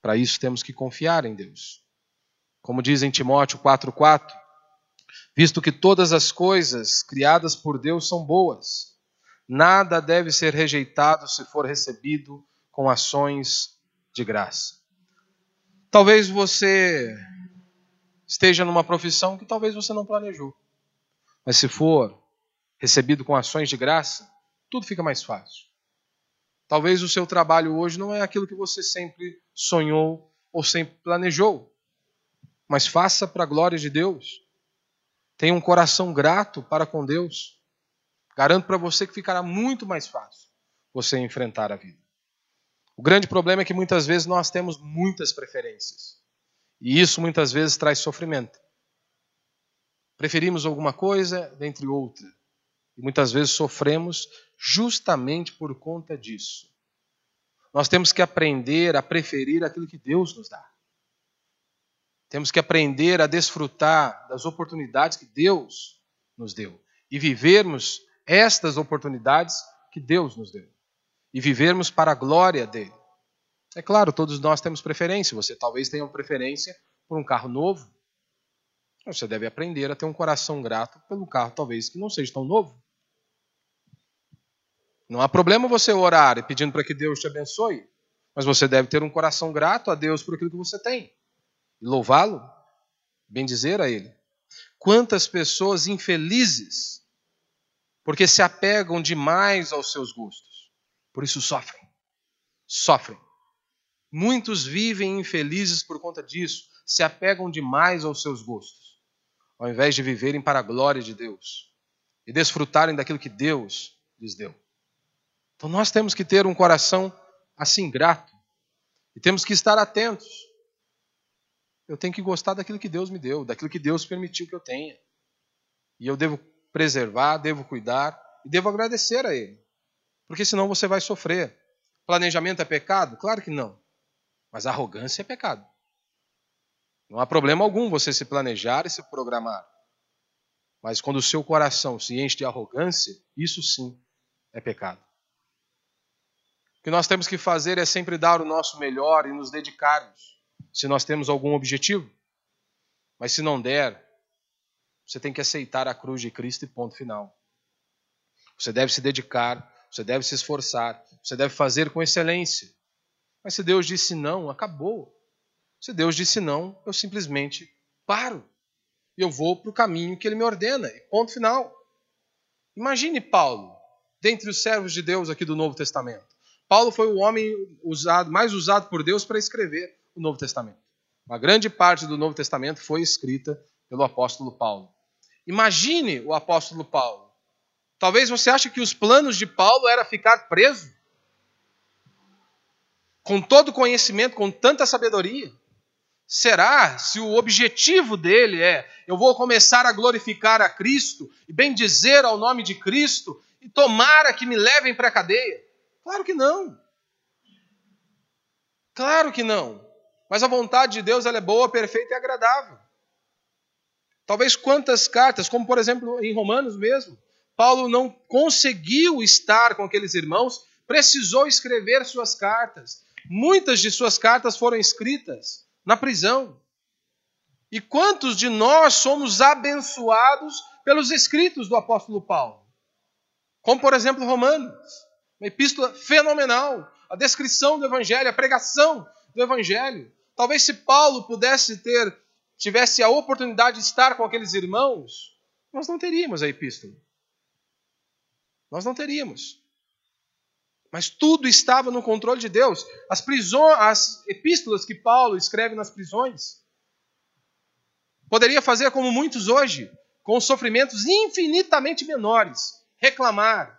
Speaker 1: Para isso temos que confiar em Deus. Como diz em Timóteo 4,4, visto que todas as coisas criadas por Deus são boas Nada deve ser rejeitado se for recebido com ações de graça. Talvez você esteja numa profissão que talvez você não planejou. Mas se for recebido com ações de graça, tudo fica mais fácil. Talvez o seu trabalho hoje não é aquilo que você sempre sonhou ou sempre planejou. Mas faça para a glória de Deus. Tenha um coração grato para com Deus. Garanto para você que ficará muito mais fácil você enfrentar a vida. O grande problema é que muitas vezes nós temos muitas preferências. E isso muitas vezes traz sofrimento. Preferimos alguma coisa dentre outra. E muitas vezes sofremos justamente por conta disso. Nós temos que aprender a preferir aquilo que Deus nos dá. Temos que aprender a desfrutar das oportunidades que Deus nos deu e vivermos estas oportunidades que Deus nos deu e vivermos para a glória dele. É claro, todos nós temos preferência. Você talvez tenha uma preferência por um carro novo. Você deve aprender a ter um coração grato pelo carro, talvez que não seja tão novo. Não há problema você orar e pedindo para que Deus te abençoe, mas você deve ter um coração grato a Deus por aquilo que você tem e louvá-lo, bendizer a Ele. quantas pessoas infelizes porque se apegam demais aos seus gostos. Por isso sofrem. Sofrem. Muitos vivem infelizes por conta disso, se apegam demais aos seus gostos, ao invés de viverem para a glória de Deus e desfrutarem daquilo que Deus lhes deu. Então nós temos que ter um coração assim grato e temos que estar atentos. Eu tenho que gostar daquilo que Deus me deu, daquilo que Deus permitiu que eu tenha. E eu devo preservar, devo cuidar e devo agradecer a Ele. Porque senão você vai sofrer. Planejamento é pecado? Claro que não. Mas arrogância é pecado. Não há problema algum você se planejar e se programar. Mas quando o seu coração se enche de arrogância, isso sim é pecado. O que nós temos que fazer é sempre dar o nosso melhor e nos dedicarmos, se nós temos algum objetivo. Mas se não der, você tem que aceitar a cruz de Cristo e ponto final. Você deve se dedicar, você deve se esforçar, você deve fazer com excelência. Mas se Deus disse não, acabou. Se Deus disse não, eu simplesmente paro. E eu vou para o caminho que Ele me ordena. E ponto final. Imagine Paulo, dentre os servos de Deus aqui do Novo Testamento. Paulo foi o homem usado, mais usado por Deus para escrever o Novo Testamento. Uma grande parte do Novo Testamento foi escrita pelo apóstolo Paulo. Imagine o apóstolo Paulo. Talvez você ache que os planos de Paulo era ficar preso. Com todo conhecimento, com tanta sabedoria. Será se o objetivo dele é eu vou começar a glorificar a Cristo e bem dizer ao nome de Cristo e tomara que me levem para a cadeia? Claro que não. Claro que não. Mas a vontade de Deus ela é boa, perfeita e agradável. Talvez quantas cartas, como por exemplo em Romanos mesmo, Paulo não conseguiu estar com aqueles irmãos, precisou escrever suas cartas. Muitas de suas cartas foram escritas na prisão. E quantos de nós somos abençoados pelos escritos do apóstolo Paulo? Como, por exemplo, Romanos, uma epístola fenomenal, a descrição do evangelho, a pregação do evangelho. Talvez se Paulo pudesse ter tivesse a oportunidade de estar com aqueles irmãos, nós não teríamos a epístola. Nós não teríamos. Mas tudo estava no controle de Deus. As prisões, as epístolas que Paulo escreve nas prisões, poderia fazer como muitos hoje, com sofrimentos infinitamente menores, reclamar,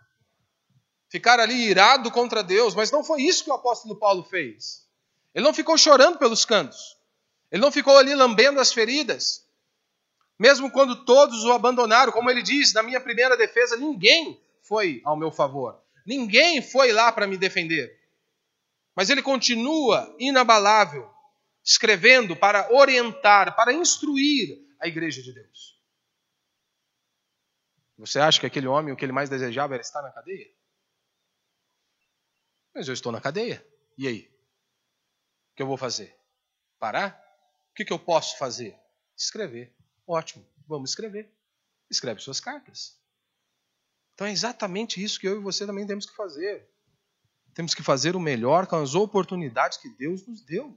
Speaker 1: ficar ali irado contra Deus, mas não foi isso que o apóstolo Paulo fez. Ele não ficou chorando pelos cantos. Ele não ficou ali lambendo as feridas. Mesmo quando todos o abandonaram, como ele diz, na minha primeira defesa, ninguém foi ao meu favor. Ninguém foi lá para me defender. Mas ele continua inabalável, escrevendo para orientar, para instruir a igreja de Deus. Você acha que aquele homem o que ele mais desejava era estar na cadeia? Mas eu estou na cadeia. E aí? O que eu vou fazer? Parar? que, que eu posso fazer? Escrever. Ótimo, vamos escrever. Escreve suas cartas. Então é exatamente isso que eu e você também temos que fazer. Temos que fazer o melhor com as oportunidades que Deus nos deu.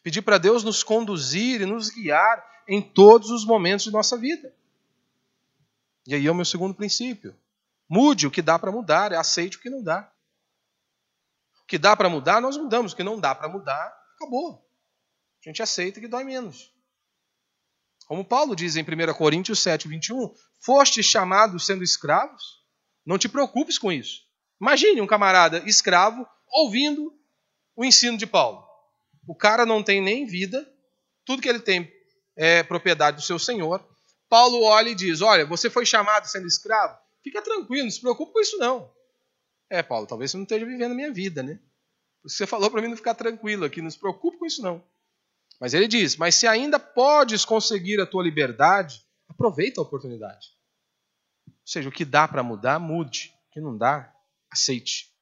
Speaker 1: Pedir para Deus nos conduzir e nos guiar em todos os momentos de nossa vida. E aí é o meu segundo princípio. Mude o que dá para mudar, aceite o que não dá. O que dá para mudar, nós mudamos. O que não dá para mudar, acabou. A gente aceita que dói menos. Como Paulo diz em 1 Coríntios 7, 21, foste chamados sendo escravos? Não te preocupes com isso. Imagine um camarada escravo ouvindo o ensino de Paulo. O cara não tem nem vida, tudo que ele tem é propriedade do seu senhor. Paulo olha e diz: Olha, você foi chamado sendo escravo? Fica tranquilo, não se preocupe com isso não. É, Paulo, talvez você não esteja vivendo a minha vida, né? Você falou para mim não ficar tranquilo aqui, não se preocupe com isso não. Mas ele diz: Mas se ainda podes conseguir a tua liberdade, aproveita a oportunidade. Ou seja, o que dá para mudar, mude. O que não dá, aceite.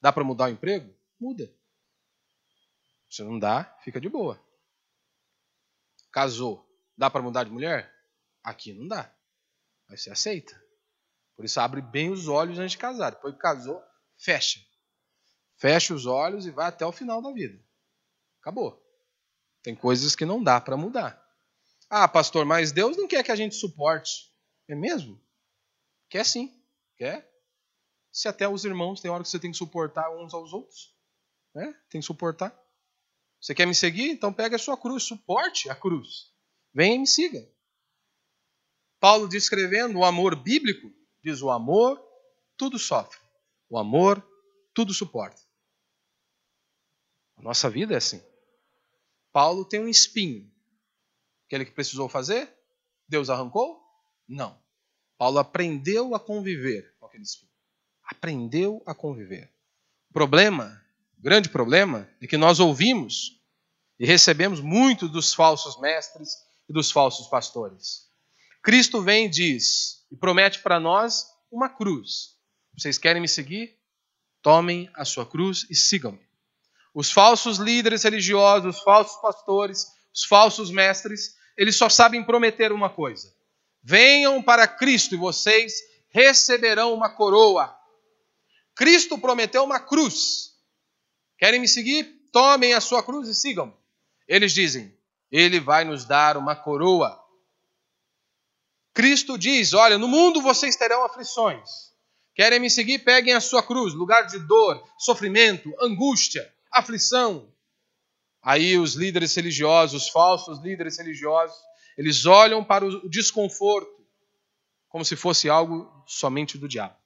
Speaker 1: Dá para mudar o emprego? Muda. Se não dá, fica de boa. Casou, dá para mudar de mulher? Aqui não dá. Aí você aceita. Por isso abre bem os olhos antes de casar. Depois que casou, fecha. Fecha os olhos e vai até o final da vida. Acabou. Tem coisas que não dá para mudar. Ah, pastor, mas Deus não quer que a gente suporte. É mesmo? Quer sim. Quer? Se até os irmãos tem hora que você tem que suportar uns aos outros. Né? Tem que suportar. Você quer me seguir? Então pega a sua cruz, suporte a cruz. Venha e me siga. Paulo descrevendo o amor bíblico, diz o amor tudo sofre. O amor tudo suporta. A nossa vida é assim. Paulo tem um espinho. Aquele que precisou fazer? Deus arrancou? Não. Paulo aprendeu a conviver com aquele espinho. Aprendeu a conviver. O problema, o grande problema, é que nós ouvimos e recebemos muito dos falsos mestres e dos falsos pastores. Cristo vem e diz e promete para nós uma cruz. Vocês querem me seguir? Tomem a sua cruz e sigam-me. Os falsos líderes religiosos, os falsos pastores, os falsos mestres, eles só sabem prometer uma coisa: venham para Cristo e vocês receberão uma coroa. Cristo prometeu uma cruz. Querem me seguir? Tomem a sua cruz e sigam. Eles dizem: Ele vai nos dar uma coroa. Cristo diz: Olha, no mundo vocês terão aflições. Querem me seguir? Peguem a sua cruz, lugar de dor, sofrimento, angústia, aflição. Aí os líderes religiosos, os falsos líderes religiosos, eles olham para o desconforto como se fosse algo somente do diabo.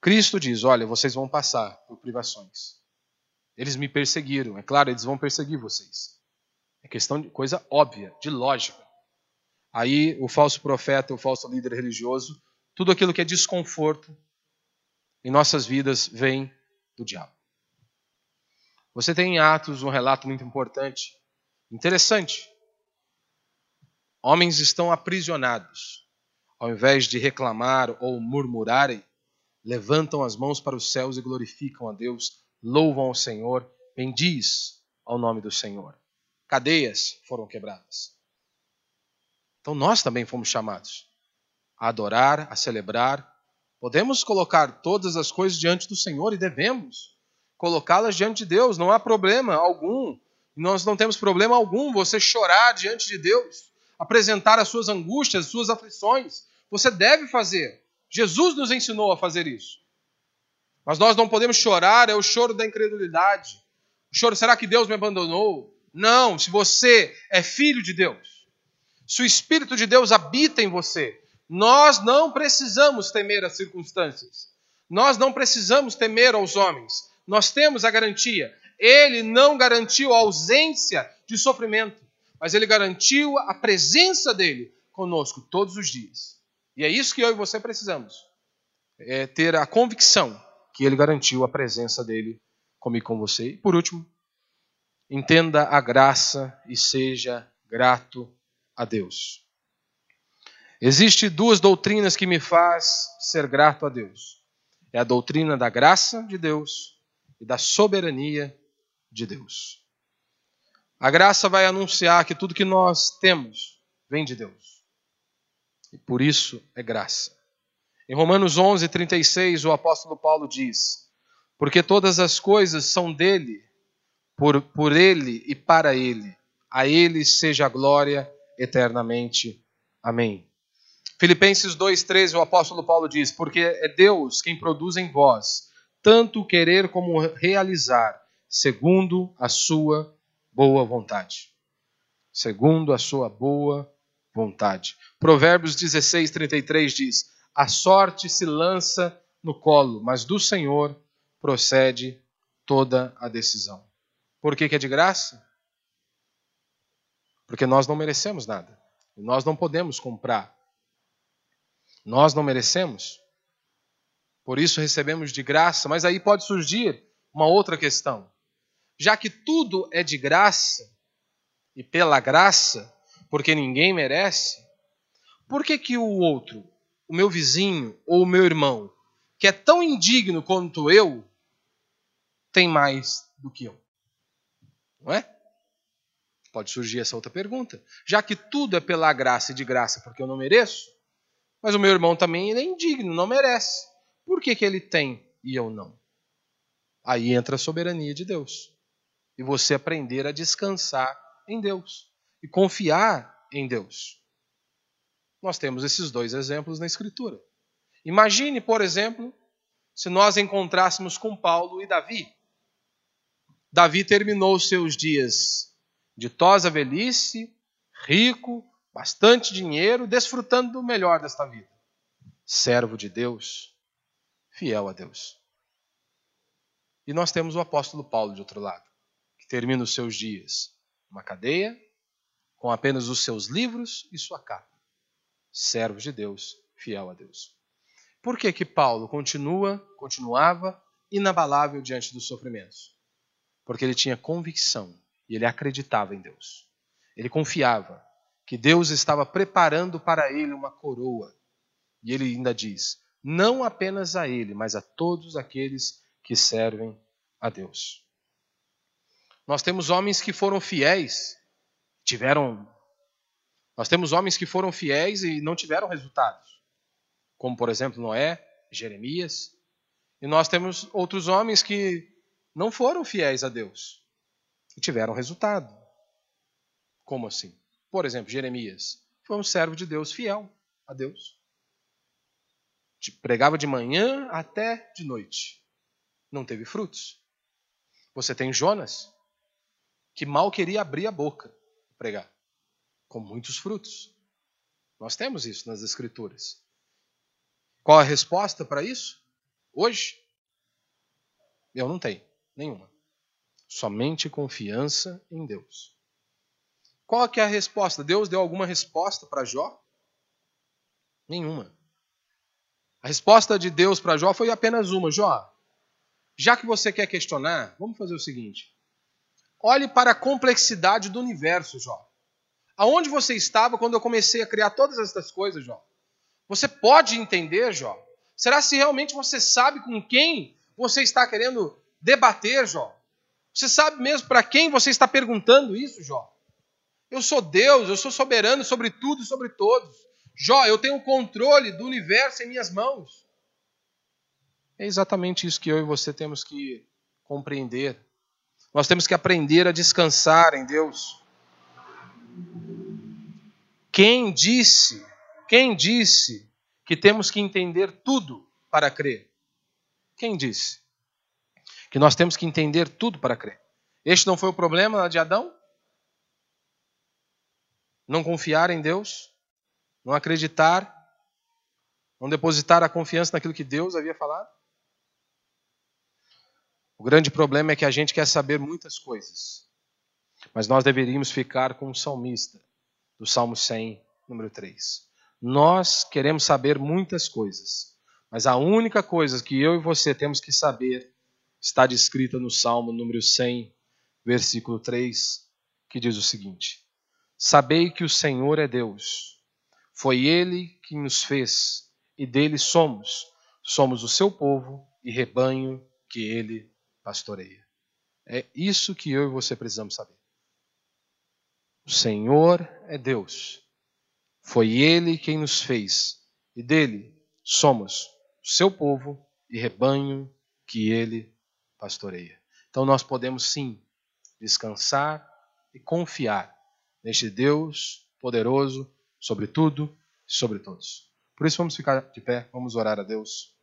Speaker 1: Cristo diz: Olha, vocês vão passar por privações. Eles me perseguiram, é claro, eles vão perseguir vocês. É questão de coisa óbvia, de lógica. Aí o falso profeta, o falso líder religioso, tudo aquilo que é desconforto em nossas vidas vem do diabo. Você tem em Atos um relato muito importante, interessante. Homens estão aprisionados. Ao invés de reclamar ou murmurarem, levantam as mãos para os céus e glorificam a Deus, louvam ao Senhor, bendiz ao nome do Senhor. Cadeias foram quebradas. Então nós também fomos chamados a adorar, a celebrar. Podemos colocar todas as coisas diante do Senhor e devemos colocá-las diante de Deus, não há problema algum. Nós não temos problema algum você chorar diante de Deus, apresentar as suas angústias, as suas aflições. Você deve fazer. Jesus nos ensinou a fazer isso. Mas nós não podemos chorar, é o choro da incredulidade. O choro, será que Deus me abandonou? Não, se você é filho de Deus, se o Espírito de Deus habita em você, nós não precisamos temer as circunstâncias. Nós não precisamos temer aos homens. Nós temos a garantia. Ele não garantiu a ausência de sofrimento, mas ele garantiu a presença dele conosco todos os dias. E é isso que eu e você precisamos. É ter a convicção que ele garantiu a presença dele comigo com você. E por último, entenda a graça e seja grato a Deus. Existem duas doutrinas que me faz ser grato a Deus. É a doutrina da graça de Deus e da soberania de Deus. A graça vai anunciar que tudo que nós temos vem de Deus. E por isso é graça. Em Romanos 11, 36, o apóstolo Paulo diz: Porque todas as coisas são dele, por, por ele e para ele. A ele seja a glória eternamente. Amém. Filipenses 2,13, o apóstolo Paulo diz: Porque é Deus quem produz em vós tanto querer como realizar, segundo a sua boa vontade. Segundo a sua boa vontade. Provérbios 16, 33 diz: A sorte se lança no colo, mas do Senhor procede toda a decisão. Por que, que é de graça? Porque nós não merecemos nada. Nós não podemos comprar. Nós não merecemos. Por isso recebemos de graça. Mas aí pode surgir uma outra questão. Já que tudo é de graça e pela graça, porque ninguém merece, por que, que o outro, o meu vizinho ou o meu irmão, que é tão indigno quanto eu, tem mais do que eu? Não é? Pode surgir essa outra pergunta. Já que tudo é pela graça e de graça porque eu não mereço, mas o meu irmão também é indigno, não merece. Por que, que ele tem e eu não? Aí entra a soberania de Deus. E você aprender a descansar em Deus. e confiar em Deus. Nós temos esses dois exemplos na Escritura. Imagine, por exemplo, se nós encontrássemos com Paulo e Davi. Davi terminou seus dias de tosa velhice, rico, bastante dinheiro, desfrutando do melhor desta vida. Servo de Deus, fiel a Deus. E nós temos o apóstolo Paulo de outro lado, que termina os seus dias numa cadeia, com apenas os seus livros e sua capa. Servo de Deus, fiel a Deus. Por que que Paulo continua, continuava inabalável diante dos sofrimentos? Porque ele tinha convicção e ele acreditava em Deus. Ele confiava que Deus estava preparando para ele uma coroa. E ele ainda diz: não apenas a ele, mas a todos aqueles que servem a Deus. Nós temos homens que foram fiéis, tiveram. Nós temos homens que foram fiéis e não tiveram resultados como por exemplo Noé, Jeremias. E nós temos outros homens que não foram fiéis a Deus e tiveram resultado. Como assim? Por exemplo, Jeremias foi um servo de Deus fiel a Deus. Pregava de manhã até de noite. Não teve frutos. Você tem Jonas, que mal queria abrir a boca para pregar, com muitos frutos. Nós temos isso nas Escrituras. Qual a resposta para isso? Hoje? Eu não tenho nenhuma. Somente confiança em Deus. Qual que é a resposta? Deus deu alguma resposta para Jó? Nenhuma. A resposta de Deus para Jó foi apenas uma: Jó, já que você quer questionar, vamos fazer o seguinte. Olhe para a complexidade do universo, Jó. Aonde você estava quando eu comecei a criar todas essas coisas, Jó? Você pode entender, Jó? Será se realmente você sabe com quem você está querendo debater, Jó? Você sabe mesmo para quem você está perguntando isso, Jó? Eu sou Deus, eu sou soberano sobre tudo e sobre todos. Jó, eu tenho o controle do universo em minhas mãos. É exatamente isso que eu e você temos que compreender. Nós temos que aprender a descansar em Deus. Quem disse quem disse que temos que entender tudo para crer? Quem disse? Que nós temos que entender tudo para crer. Este não foi o problema de Adão? Não confiar em Deus? Não acreditar? Não depositar a confiança naquilo que Deus havia falado? O grande problema é que a gente quer saber muitas coisas, mas nós deveríamos ficar com o salmista, do Salmo 100, número 3. Nós queremos saber muitas coisas, mas a única coisa que eu e você temos que saber está descrita no Salmo número 100, versículo 3, que diz o seguinte: Sabei que o Senhor é Deus, foi Ele que nos fez e dele somos, somos o seu povo e rebanho que Ele pastoreia. É isso que eu e você precisamos saber. O Senhor é Deus foi Ele quem nos fez, e dele somos o seu povo e rebanho que Ele pastoreia. Então nós podemos sim descansar e confiar neste Deus poderoso sobre tudo e sobre todos. Por isso vamos ficar de pé, vamos orar a Deus.